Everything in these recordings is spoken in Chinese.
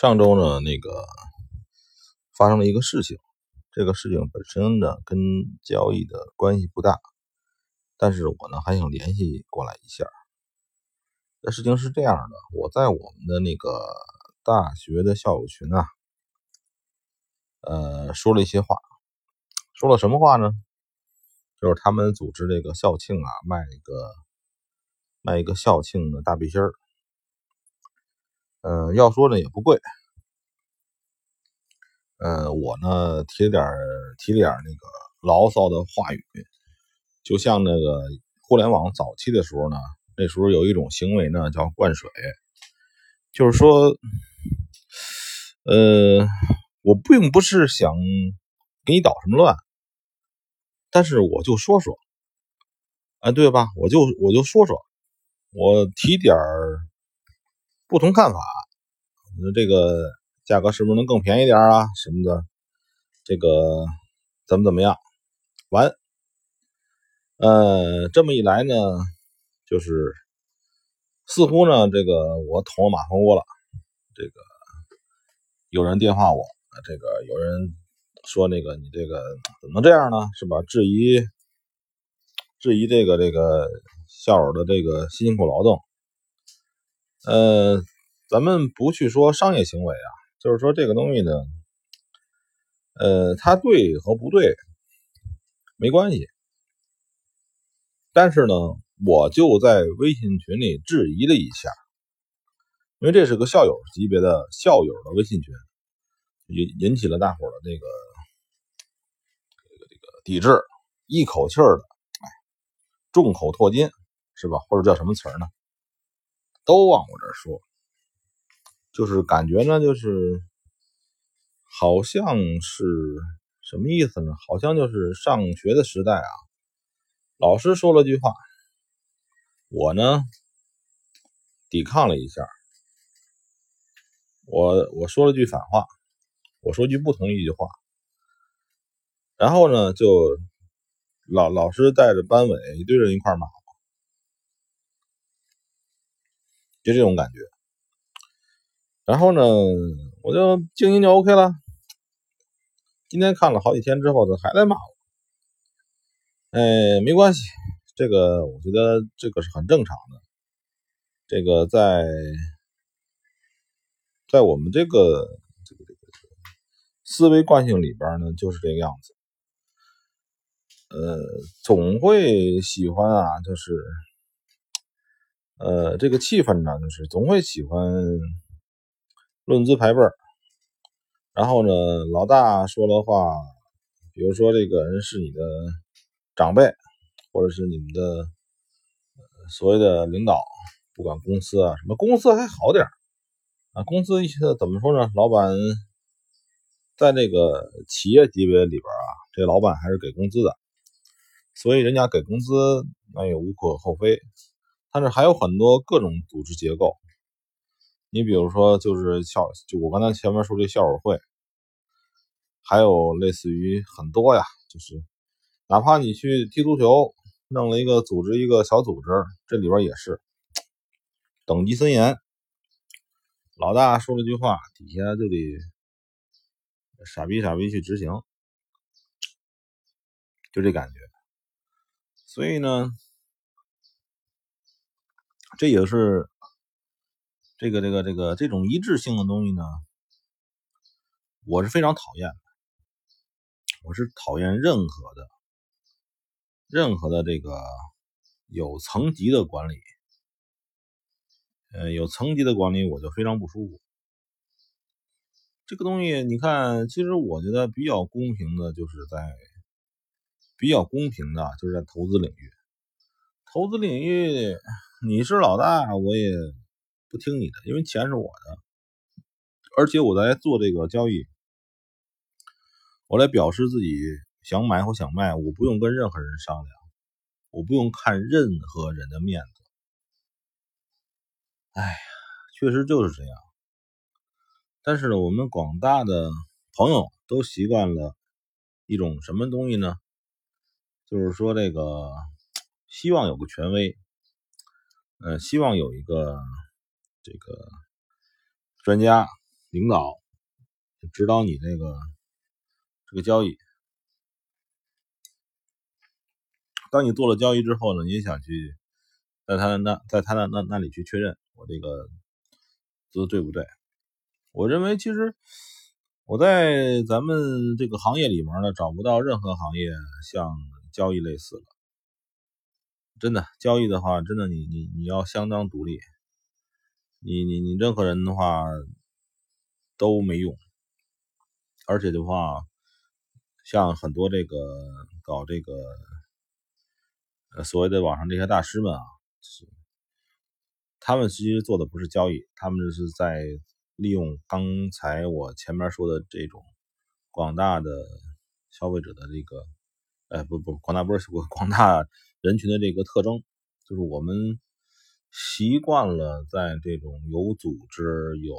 上周呢，那个发生了一个事情，这个事情本身呢跟交易的关系不大，但是我呢还想联系过来一下。这事情是这样的，我在我们的那个大学的校友群啊，呃，说了一些话，说了什么话呢？就是他们组织这个校庆啊，卖一个卖一个校庆的大背心儿。嗯，要说呢也不贵。呃，我呢提点提点那个牢骚的话语，就像那个互联网早期的时候呢，那时候有一种行为呢叫灌水，就是说，呃，我并不是想给你捣什么乱，但是我就说说，哎，对吧？我就我就说说，我提点。不同看法，那这个价格是不是能更便宜点啊？什么的，这个怎么怎么样？完，呃，这么一来呢，就是似乎呢，这个我捅了马蜂窝了。这个有人电话我，这个有人说那个你这个怎么能这样呢？是吧？质疑质疑这个这个校友的这个辛苦劳动。呃，咱们不去说商业行为啊，就是说这个东西呢，呃，它对和不对没关系。但是呢，我就在微信群里质疑了一下，因为这是个校友级别的校友的微信群，引引起了大伙的这个这个这个抵制，一口气儿的，哎，众口唾金，是吧？或者叫什么词儿呢？都往我这说，就是感觉呢，就是好像是什么意思呢？好像就是上学的时代啊，老师说了句话，我呢抵抗了一下，我我说了句反话，我说句不同意一句话，然后呢就老老师带着班委一堆人一块骂。就这种感觉，然后呢，我就静音就 OK 了。今天看了好几天之后，他还在骂我。哎，没关系，这个我觉得这个是很正常的。这个在在我们这个这个这个思维惯性里边呢，就是这个样子。呃，总会喜欢啊，就是。呃，这个气氛呢，就是总会喜欢论资排辈儿。然后呢，老大说了话，比如说这个人是你的长辈，或者是你们的所谓的领导，不管公司啊什么，公司还好点啊。公司一些怎么说呢？老板在这个企业级别里边啊，这老板还是给工资的，所以人家给工资那也无可厚非。但是还有很多各种组织结构，你比如说就是校，就我刚才前面说这校友会，还有类似于很多呀，就是哪怕你去踢足球，弄了一个组织一个小组织，这里边也是。等级森严，老大说了句话，底下就得傻逼傻逼去执行，就这感觉，所以呢。这也是这个这个这个这种一致性的东西呢，我是非常讨厌的。我是讨厌任何的任何的这个有层级的管理，呃，有层级的管理我就非常不舒服。这个东西你看，其实我觉得比较公平的，就是在比较公平的，就是在投资领域，投资领域。你是老大，我也不听你的，因为钱是我的，而且我在做这个交易，我来表示自己想买或想卖，我不用跟任何人商量，我不用看任何人的面子。哎呀，确实就是这样。但是呢，我们广大的朋友都习惯了一种什么东西呢？就是说，这个希望有个权威。呃，希望有一个这个专家领导指导你这个这个交易。当你做了交易之后呢，你也想去在他那在他那那那里去确认我这个做的对不对？我认为其实我在咱们这个行业里面呢，找不到任何行业像交易类似的。真的交易的话，真的你你你要相当独立，你你你任何人的话都没用，而且的话，像很多这个搞这个呃所谓的网上这些大师们啊，他们其实做的不是交易，他们是在利用刚才我前面说的这种广大的消费者的这个，哎不不广大不是广大。人群的这个特征，就是我们习惯了在这种有组织、有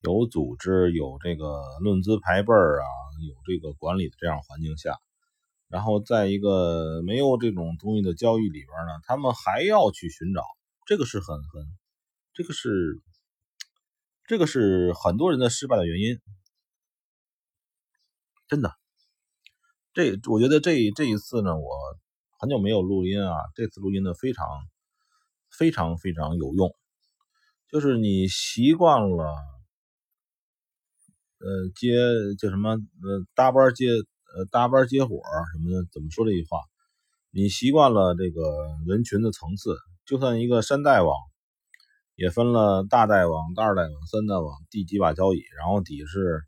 有组织、有这个论资排辈儿啊、有这个管理的这样环境下，然后在一个没有这种东西的交易里边呢，他们还要去寻找，这个是很很，这个是这个是很多人的失败的原因，真的。这我觉得这这一次呢，我很久没有录音啊，这次录音呢非常非常非常有用。就是你习惯了，呃，接叫什么呃搭班接呃搭班接火什么的，怎么说这句话？你习惯了这个人群的层次，就算一个山大王，也分了大大王、二大王、三大王，第几把交椅，然后底是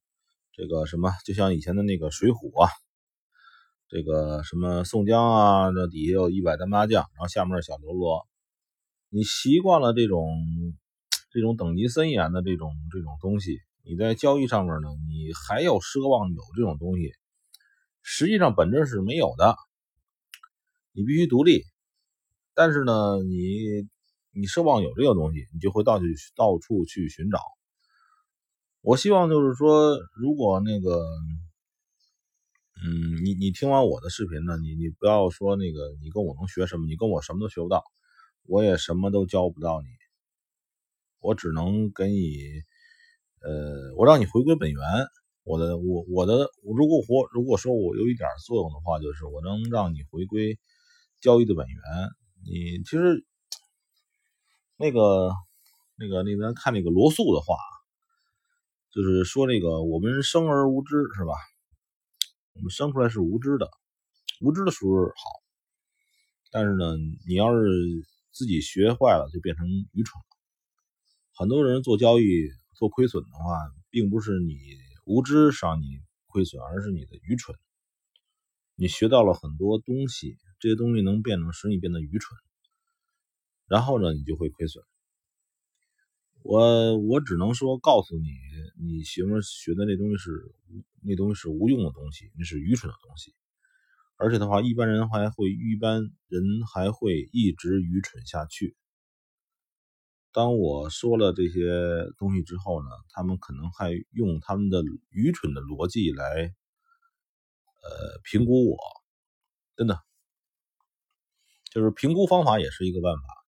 这个什么，就像以前的那个水浒啊。这个什么宋江啊，这底下有一百单八将，然后下面小喽啰。你习惯了这种这种等级森严的这种这种东西，你在交易上面呢，你还要奢望有这种东西，实际上本质是没有的。你必须独立，但是呢，你你奢望有这个东西，你就会到处到处去寻找。我希望就是说，如果那个。嗯，你你听完我的视频呢，你你不要说那个你跟我能学什么，你跟我什么都学不到，我也什么都教不到你，我只能给你，呃，我让你回归本源。我的我我的如果我如果说我有一点作用的话，就是我能让你回归交易的本源。你其实那个那个那咱看那个罗素的话，就是说那个我们生而无知，是吧？我们生出来是无知的，无知的时候好，但是呢，你要是自己学坏了，就变成愚蠢了。很多人做交易做亏损的话，并不是你无知让你亏损，而是你的愚蠢。你学到了很多东西，这些东西能变成使你变得愚蠢，然后呢，你就会亏损。我我只能说告诉你，你学么学的那东西是那东西是无用的东西，那是愚蠢的东西。而且的话，一般人还会一般人还会一直愚蠢下去。当我说了这些东西之后呢，他们可能还用他们的愚蠢的逻辑来呃评估我，真的，就是评估方法也是一个办法。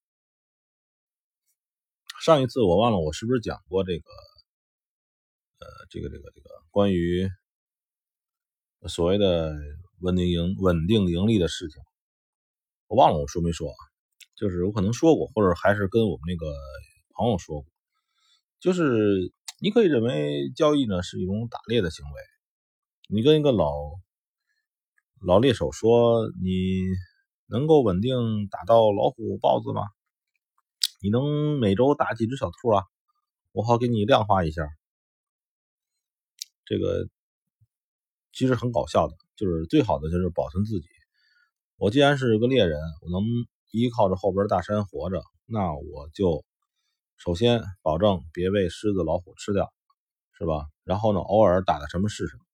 上一次我忘了我是不是讲过这个，呃，这个这个这个关于所谓的稳定盈稳定盈利的事情，我忘了我说没说啊？就是我可能说过，或者还是跟我们那个朋友说过，就是你可以认为交易呢是一种打猎的行为，你跟一个老老猎手说，你能够稳定打到老虎、豹子吗？你能每周打几只小兔啊？我好给你量化一下。这个其实很搞笑的，就是最好的就是保存自己。我既然是个猎人，我能依靠着后边大山活着，那我就首先保证别被狮子、老虎吃掉，是吧？然后呢，偶尔打的什么是什么，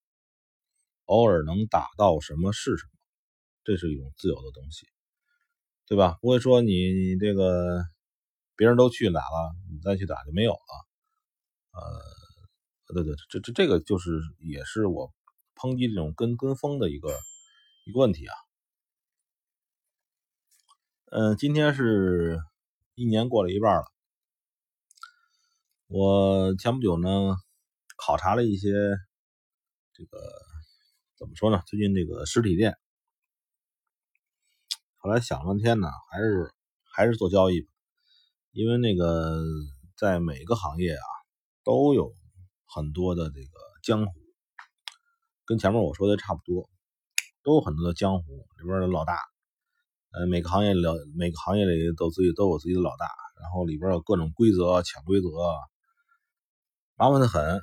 偶尔能打到什么是什么，这是一种自由的东西，对吧？不会说你你这个。别人都去打了，你再去打就没有了。呃，对对，这这这个就是也是我抨击这种跟跟风的一个一个问题啊。嗯，今天是一年过了一半了。我前不久呢，考察了一些这个怎么说呢？最近这个实体店，后来想了半天呢，还是还是做交易，因为那个在每个行业啊，都有很多的这个江湖，跟前面我说的差不多，都有很多的江湖里边的老大，呃，每个行业里每个行业里都自己都有自己的老大，然后里边有各种规则、潜规则。麻烦的很，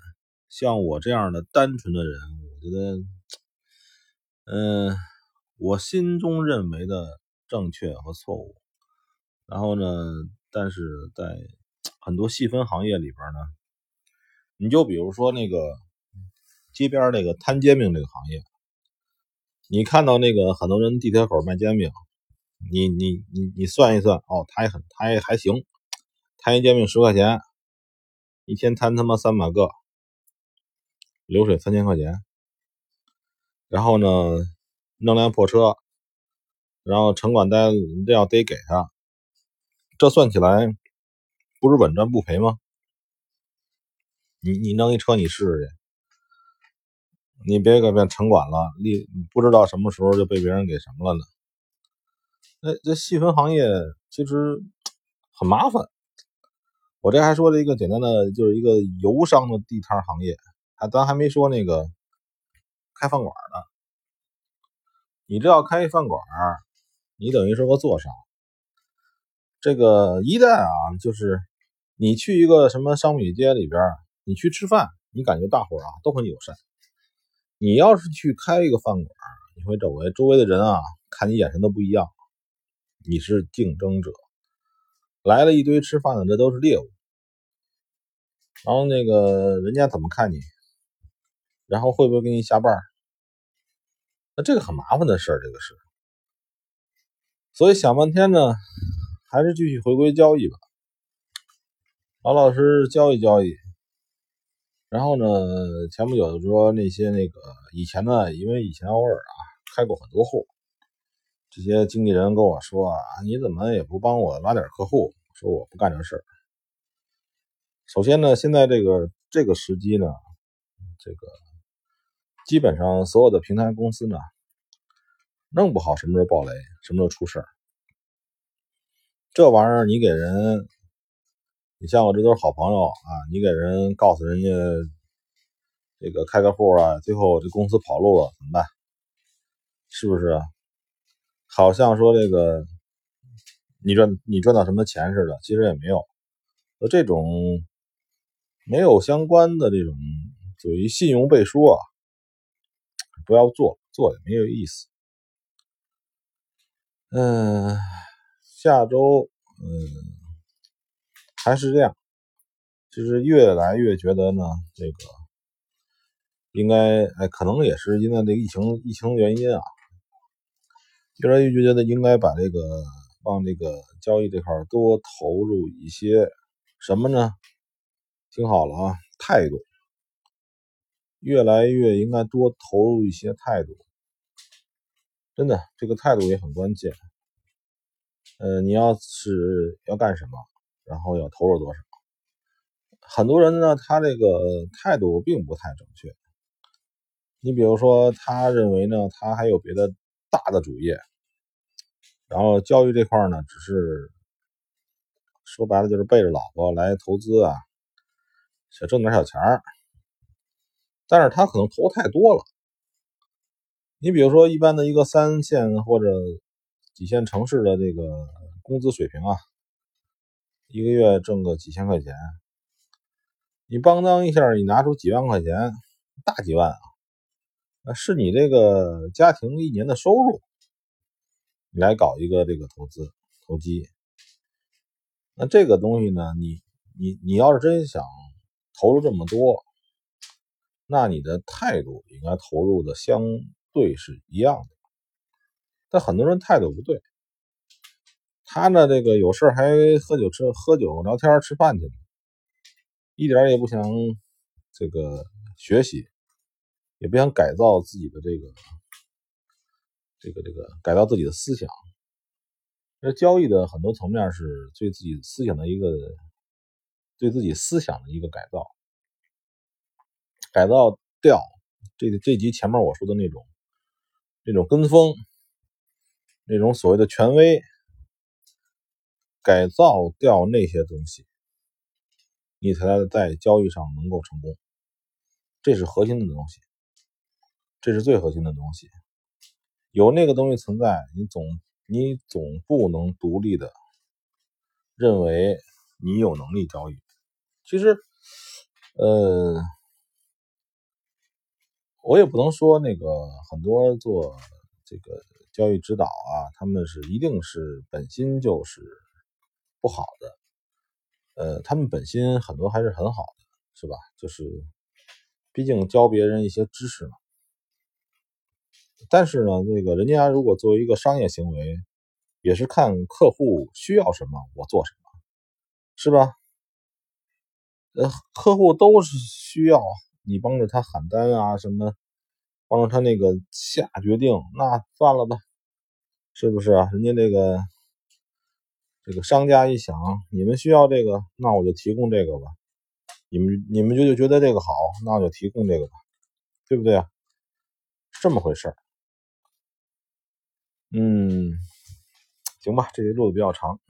像我这样的单纯的人，我觉得，嗯，我心中认为的正确和错误，然后呢，但是在 很多细分行业里边呢，你就比如说那个街边那个摊煎饼这个行业，你看到那个很多人地铁口卖煎饼，你你你你算一算，哦，他也很他也还行，摊一煎饼十块钱。一天摊他妈三百个，流水三千块钱，然后呢，弄辆破车，然后城管单这要得给他，这算起来不是稳赚不赔吗？你你弄一车你试试去，你别给变城管了，你不知道什么时候就被别人给什么了呢？那这细分行业其实很麻烦。我这还说了一个简单的，就是一个游商的地摊行业，还咱还没说那个开饭馆的。你这要开一饭馆，你等于是个做商。这个一旦啊，就是你去一个什么商品街里边，你去吃饭，你感觉大伙啊都很友善。你要是去开一个饭馆，你会周围周围的人啊看你眼神都不一样，你是竞争者。来了一堆吃饭的，这都是猎物。然后那个人家怎么看你？然后会不会给你下绊？那这个很麻烦的事儿，这个是。所以想半天呢，还是继续回归交易吧，老老实实交易交易。然后呢，前不久说那些那个以前呢，因为以前偶尔啊开过很多户，这些经纪人跟我说啊，你怎么也不帮我拉点客户？说我不干这事儿。首先呢，现在这个这个时机呢，这个基本上所有的平台公司呢，弄不好什么时候爆雷，什么时候出事儿。这玩意儿你给人，你像我这都是好朋友啊，你给人告诉人家这个开个户啊，最后这公司跑路了怎么办？是不是？好像说这个你赚你赚到什么钱似的，其实也没有。和这种。没有相关的这种属于信用背书啊，不要做，做也没有意思。嗯，下周嗯还是这样，就是越来越觉得呢，这个应该哎，可能也是因为这个疫情疫情原因啊，越来越觉得应该把这个往这个交易这块多投入一些什么呢？听好了啊，态度越来越应该多投入一些态度，真的，这个态度也很关键。呃，你要是要干什么，然后要投入多少？很多人呢，他这个态度并不太正确。你比如说，他认为呢，他还有别的大的主业，然后教育这块呢，只是说白了就是背着老婆来投资啊。想挣点小钱儿，但是他可能投太多了。你比如说，一般的一个三线或者几线城市的这个工资水平啊，一个月挣个几千块钱，你邦当一下，你拿出几万块钱，大几万啊，那是你这个家庭一年的收入，你来搞一个这个投资投机。那这个东西呢，你你你要是真想。投入这么多，那你的态度应该投入的相对是一样的。但很多人态度不对，他呢这个有事还喝酒吃喝酒聊天吃饭去，一点也不想这个学习，也不想改造自己的这个这个这个改造自己的思想。这交易的很多层面是对自己思想的一个对自己思想的一个改造，改造掉这这集前面我说的那种那种跟风，那种所谓的权威，改造掉那些东西，你才在交易上能够成功。这是核心的东西，这是最核心的东西。有那个东西存在，你总你总不能独立的认为你有能力交易。其实，呃，我也不能说那个很多做这个交易指导啊，他们是一定是本心就是不好的。呃，他们本心很多还是很好的，是吧？就是。毕竟教别人一些知识嘛，但是呢，那个人家如果作为一个商业行为，也是看客户需要什么，我做什么，是吧？呃，客户都是需要你帮着他喊单啊，什么帮着他那个下决定，那算了吧，是不是啊？人家这个这个商家一想，你们需要这个，那我就提供这个吧。你们你们就就觉得这个好，那我就提供这个吧，对不对啊？这么回事儿。嗯，行吧，这个录的比较长。